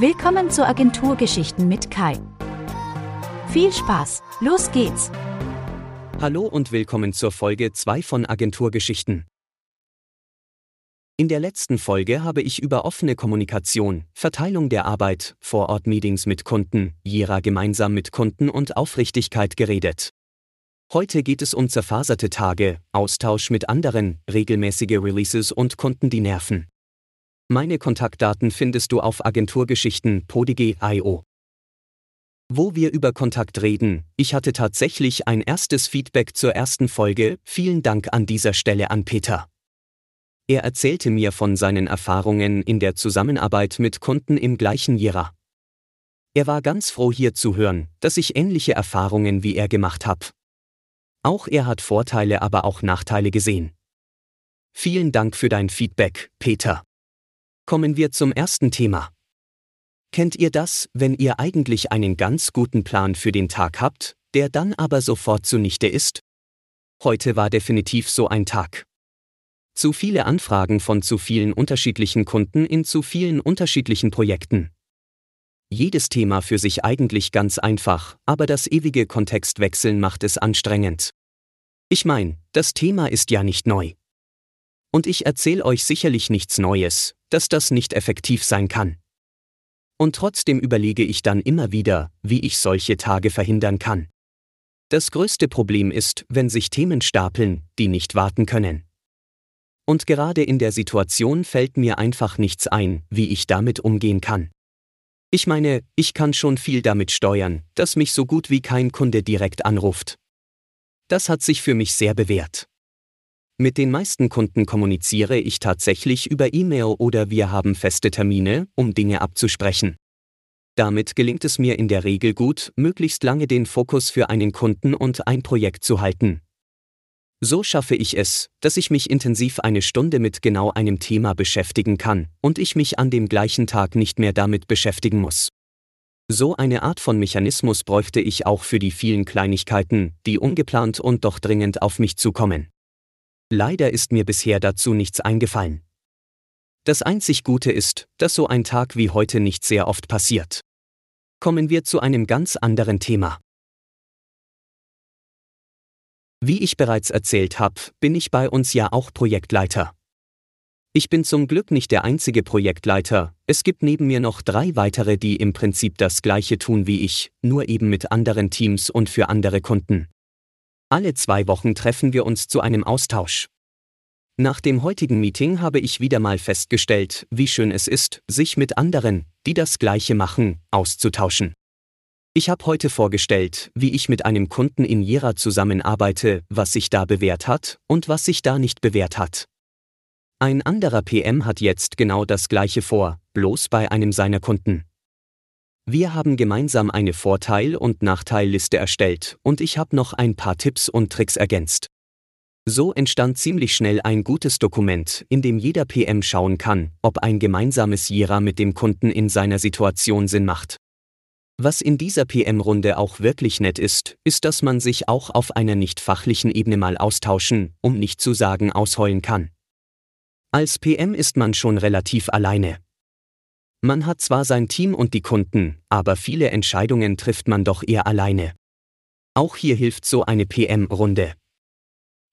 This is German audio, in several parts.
Willkommen zu Agenturgeschichten mit Kai. Viel Spaß, los geht's! Hallo und willkommen zur Folge 2 von Agenturgeschichten. In der letzten Folge habe ich über offene Kommunikation, Verteilung der Arbeit, Vorort-Meetings mit Kunden, Jira gemeinsam mit Kunden und Aufrichtigkeit geredet. Heute geht es um zerfaserte Tage, Austausch mit anderen, regelmäßige Releases und Kunden, die nerven. Meine Kontaktdaten findest du auf Agenturgeschichten.podige.io. Wo wir über Kontakt reden, ich hatte tatsächlich ein erstes Feedback zur ersten Folge, vielen Dank an dieser Stelle an Peter. Er erzählte mir von seinen Erfahrungen in der Zusammenarbeit mit Kunden im gleichen Jira. Er war ganz froh hier zu hören, dass ich ähnliche Erfahrungen wie er gemacht habe. Auch er hat Vorteile, aber auch Nachteile gesehen. Vielen Dank für dein Feedback, Peter. Kommen wir zum ersten Thema. Kennt ihr das, wenn ihr eigentlich einen ganz guten Plan für den Tag habt, der dann aber sofort zunichte ist? Heute war definitiv so ein Tag. Zu viele Anfragen von zu vielen unterschiedlichen Kunden in zu vielen unterschiedlichen Projekten. Jedes Thema für sich eigentlich ganz einfach, aber das ewige Kontextwechseln macht es anstrengend. Ich mein, das Thema ist ja nicht neu. Und ich erzähle euch sicherlich nichts Neues, dass das nicht effektiv sein kann. Und trotzdem überlege ich dann immer wieder, wie ich solche Tage verhindern kann. Das größte Problem ist, wenn sich Themen stapeln, die nicht warten können. Und gerade in der Situation fällt mir einfach nichts ein, wie ich damit umgehen kann. Ich meine, ich kann schon viel damit steuern, dass mich so gut wie kein Kunde direkt anruft. Das hat sich für mich sehr bewährt. Mit den meisten Kunden kommuniziere ich tatsächlich über E-Mail oder wir haben feste Termine, um Dinge abzusprechen. Damit gelingt es mir in der Regel gut, möglichst lange den Fokus für einen Kunden und ein Projekt zu halten. So schaffe ich es, dass ich mich intensiv eine Stunde mit genau einem Thema beschäftigen kann und ich mich an dem gleichen Tag nicht mehr damit beschäftigen muss. So eine Art von Mechanismus bräuchte ich auch für die vielen Kleinigkeiten, die ungeplant und doch dringend auf mich zukommen. Leider ist mir bisher dazu nichts eingefallen. Das einzig Gute ist, dass so ein Tag wie heute nicht sehr oft passiert. Kommen wir zu einem ganz anderen Thema. Wie ich bereits erzählt habe, bin ich bei uns ja auch Projektleiter. Ich bin zum Glück nicht der einzige Projektleiter, es gibt neben mir noch drei weitere, die im Prinzip das gleiche tun wie ich, nur eben mit anderen Teams und für andere Kunden. Alle zwei Wochen treffen wir uns zu einem Austausch. Nach dem heutigen Meeting habe ich wieder mal festgestellt, wie schön es ist, sich mit anderen, die das Gleiche machen, auszutauschen. Ich habe heute vorgestellt, wie ich mit einem Kunden in Jira zusammenarbeite, was sich da bewährt hat und was sich da nicht bewährt hat. Ein anderer PM hat jetzt genau das Gleiche vor, bloß bei einem seiner Kunden. Wir haben gemeinsam eine Vorteil- und Nachteilliste erstellt und ich habe noch ein paar Tipps und Tricks ergänzt. So entstand ziemlich schnell ein gutes Dokument, in dem jeder PM schauen kann, ob ein gemeinsames Jira mit dem Kunden in seiner Situation Sinn macht. Was in dieser PM-Runde auch wirklich nett ist, ist, dass man sich auch auf einer nicht fachlichen Ebene mal austauschen, um nicht zu sagen ausheulen kann. Als PM ist man schon relativ alleine, man hat zwar sein Team und die Kunden, aber viele Entscheidungen trifft man doch eher alleine. Auch hier hilft so eine PM-Runde.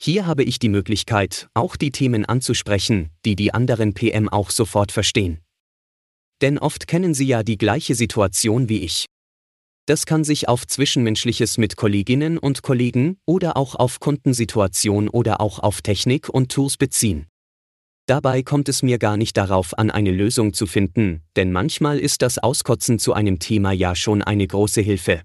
Hier habe ich die Möglichkeit, auch die Themen anzusprechen, die die anderen PM auch sofort verstehen. Denn oft kennen sie ja die gleiche Situation wie ich. Das kann sich auf Zwischenmenschliches mit Kolleginnen und Kollegen oder auch auf Kundensituation oder auch auf Technik und Tools beziehen. Dabei kommt es mir gar nicht darauf an, eine Lösung zu finden, denn manchmal ist das Auskotzen zu einem Thema ja schon eine große Hilfe.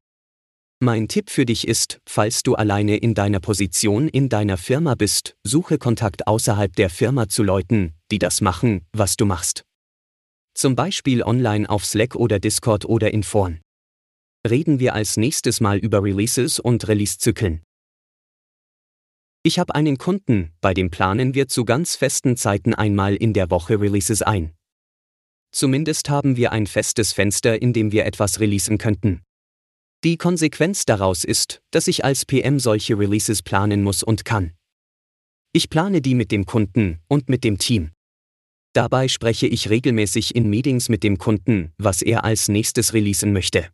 Mein Tipp für dich ist, falls du alleine in deiner Position in deiner Firma bist, suche Kontakt außerhalb der Firma zu Leuten, die das machen, was du machst. Zum Beispiel online auf Slack oder Discord oder in Foren. Reden wir als nächstes mal über Releases und Release-Zyklen. Ich habe einen Kunden, bei dem planen wir zu ganz festen Zeiten einmal in der Woche Releases ein. Zumindest haben wir ein festes Fenster, in dem wir etwas releasen könnten. Die Konsequenz daraus ist, dass ich als PM solche Releases planen muss und kann. Ich plane die mit dem Kunden und mit dem Team. Dabei spreche ich regelmäßig in Meetings mit dem Kunden, was er als nächstes releasen möchte.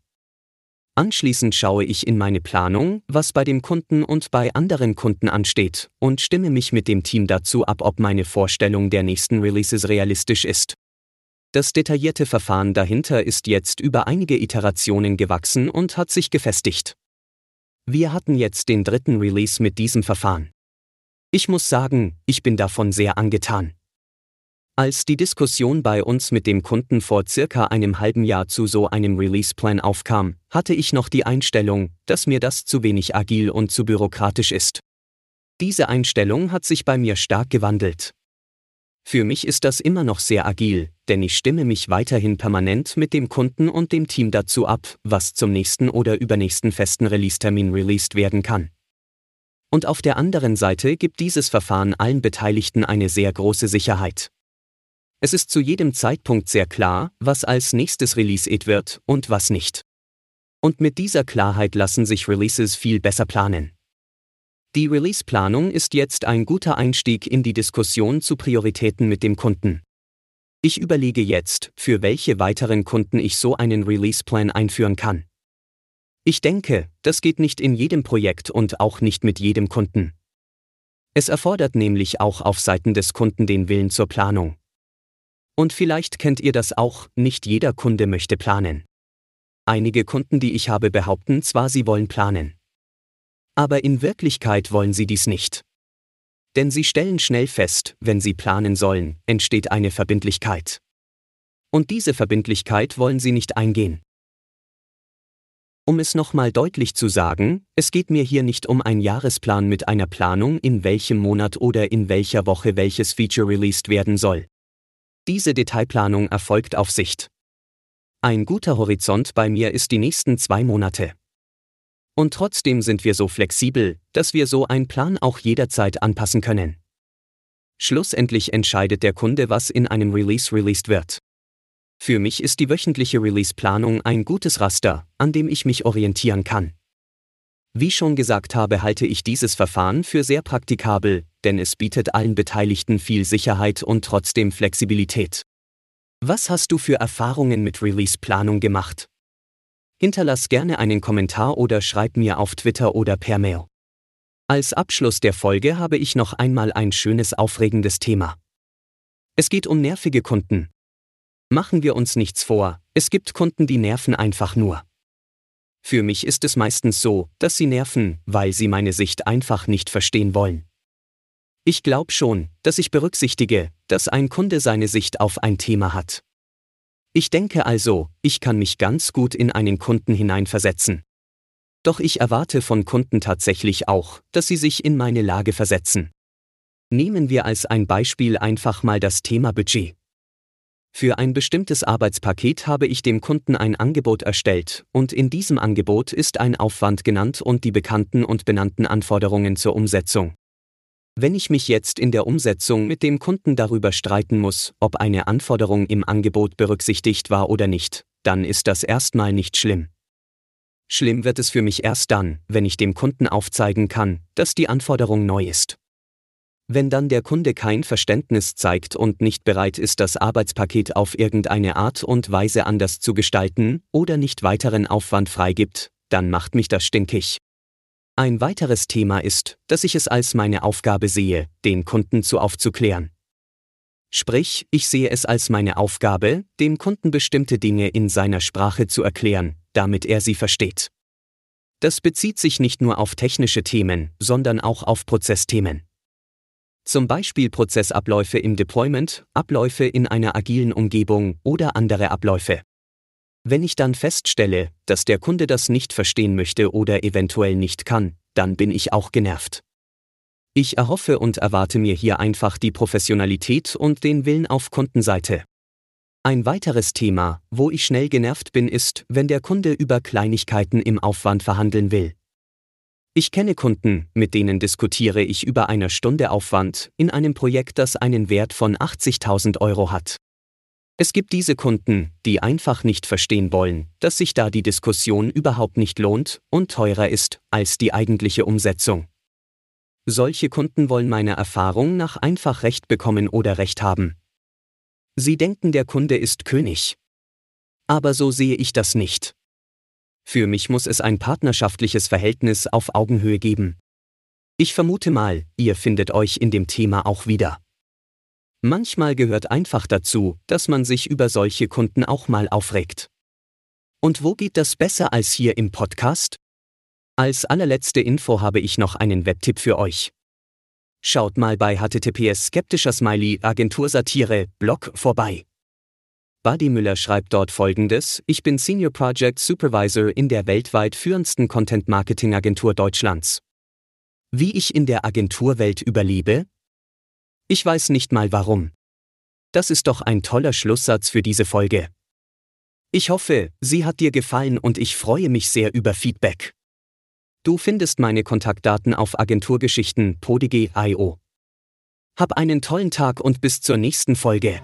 Anschließend schaue ich in meine Planung, was bei dem Kunden und bei anderen Kunden ansteht, und stimme mich mit dem Team dazu ab, ob meine Vorstellung der nächsten Releases realistisch ist. Das detaillierte Verfahren dahinter ist jetzt über einige Iterationen gewachsen und hat sich gefestigt. Wir hatten jetzt den dritten Release mit diesem Verfahren. Ich muss sagen, ich bin davon sehr angetan. Als die Diskussion bei uns mit dem Kunden vor circa einem halben Jahr zu so einem Release-Plan aufkam, hatte ich noch die Einstellung, dass mir das zu wenig agil und zu bürokratisch ist. Diese Einstellung hat sich bei mir stark gewandelt. Für mich ist das immer noch sehr agil, denn ich stimme mich weiterhin permanent mit dem Kunden und dem Team dazu ab, was zum nächsten oder übernächsten festen Release-Termin released werden kann. Und auf der anderen Seite gibt dieses Verfahren allen Beteiligten eine sehr große Sicherheit. Es ist zu jedem Zeitpunkt sehr klar, was als nächstes released wird und was nicht. Und mit dieser Klarheit lassen sich Releases viel besser planen. Die Release-Planung ist jetzt ein guter Einstieg in die Diskussion zu Prioritäten mit dem Kunden. Ich überlege jetzt, für welche weiteren Kunden ich so einen Release-Plan einführen kann. Ich denke, das geht nicht in jedem Projekt und auch nicht mit jedem Kunden. Es erfordert nämlich auch auf Seiten des Kunden den Willen zur Planung. Und vielleicht kennt ihr das auch, nicht jeder Kunde möchte planen. Einige Kunden, die ich habe, behaupten zwar, sie wollen planen. Aber in Wirklichkeit wollen sie dies nicht. Denn sie stellen schnell fest, wenn sie planen sollen, entsteht eine Verbindlichkeit. Und diese Verbindlichkeit wollen sie nicht eingehen. Um es nochmal deutlich zu sagen, es geht mir hier nicht um einen Jahresplan mit einer Planung, in welchem Monat oder in welcher Woche welches Feature released werden soll. Diese Detailplanung erfolgt auf Sicht. Ein guter Horizont bei mir ist die nächsten zwei Monate. Und trotzdem sind wir so flexibel, dass wir so einen Plan auch jederzeit anpassen können. Schlussendlich entscheidet der Kunde, was in einem Release released wird. Für mich ist die wöchentliche Release-Planung ein gutes Raster, an dem ich mich orientieren kann. Wie schon gesagt habe, halte ich dieses Verfahren für sehr praktikabel, denn es bietet allen Beteiligten viel Sicherheit und trotzdem Flexibilität. Was hast du für Erfahrungen mit Release-Planung gemacht? Hinterlass gerne einen Kommentar oder schreib mir auf Twitter oder per Mail. Als Abschluss der Folge habe ich noch einmal ein schönes, aufregendes Thema. Es geht um nervige Kunden. Machen wir uns nichts vor, es gibt Kunden, die nerven einfach nur. Für mich ist es meistens so, dass sie nerven, weil sie meine Sicht einfach nicht verstehen wollen. Ich glaube schon, dass ich berücksichtige, dass ein Kunde seine Sicht auf ein Thema hat. Ich denke also, ich kann mich ganz gut in einen Kunden hineinversetzen. Doch ich erwarte von Kunden tatsächlich auch, dass sie sich in meine Lage versetzen. Nehmen wir als ein Beispiel einfach mal das Thema Budget. Für ein bestimmtes Arbeitspaket habe ich dem Kunden ein Angebot erstellt, und in diesem Angebot ist ein Aufwand genannt und die bekannten und benannten Anforderungen zur Umsetzung. Wenn ich mich jetzt in der Umsetzung mit dem Kunden darüber streiten muss, ob eine Anforderung im Angebot berücksichtigt war oder nicht, dann ist das erstmal nicht schlimm. Schlimm wird es für mich erst dann, wenn ich dem Kunden aufzeigen kann, dass die Anforderung neu ist. Wenn dann der Kunde kein Verständnis zeigt und nicht bereit ist, das Arbeitspaket auf irgendeine Art und Weise anders zu gestalten oder nicht weiteren Aufwand freigibt, dann macht mich das stinkig. Ein weiteres Thema ist, dass ich es als meine Aufgabe sehe, den Kunden zu aufzuklären. Sprich, ich sehe es als meine Aufgabe, dem Kunden bestimmte Dinge in seiner Sprache zu erklären, damit er sie versteht. Das bezieht sich nicht nur auf technische Themen, sondern auch auf Prozessthemen. Zum Beispiel Prozessabläufe im Deployment, Abläufe in einer agilen Umgebung oder andere Abläufe. Wenn ich dann feststelle, dass der Kunde das nicht verstehen möchte oder eventuell nicht kann, dann bin ich auch genervt. Ich erhoffe und erwarte mir hier einfach die Professionalität und den Willen auf Kundenseite. Ein weiteres Thema, wo ich schnell genervt bin, ist, wenn der Kunde über Kleinigkeiten im Aufwand verhandeln will. Ich kenne Kunden, mit denen diskutiere ich über eine Stunde Aufwand in einem Projekt, das einen Wert von 80.000 Euro hat. Es gibt diese Kunden, die einfach nicht verstehen wollen, dass sich da die Diskussion überhaupt nicht lohnt und teurer ist als die eigentliche Umsetzung. Solche Kunden wollen meiner Erfahrung nach einfach Recht bekommen oder Recht haben. Sie denken, der Kunde ist König. Aber so sehe ich das nicht. Für mich muss es ein partnerschaftliches Verhältnis auf Augenhöhe geben. Ich vermute mal, ihr findet euch in dem Thema auch wieder. Manchmal gehört einfach dazu, dass man sich über solche Kunden auch mal aufregt. Und wo geht das besser als hier im Podcast? Als allerletzte Info habe ich noch einen Webtipp für euch. Schaut mal bei https skeptischer Smiley Agentur Satire Blog vorbei. Buddy Müller schreibt dort folgendes: Ich bin Senior Project Supervisor in der weltweit führendsten Content Marketing Agentur Deutschlands. Wie ich in der Agenturwelt überlebe? Ich weiß nicht mal warum. Das ist doch ein toller Schlusssatz für diese Folge. Ich hoffe, sie hat dir gefallen und ich freue mich sehr über Feedback. Du findest meine Kontaktdaten auf agenturgeschichten.podige.io. Hab einen tollen Tag und bis zur nächsten Folge.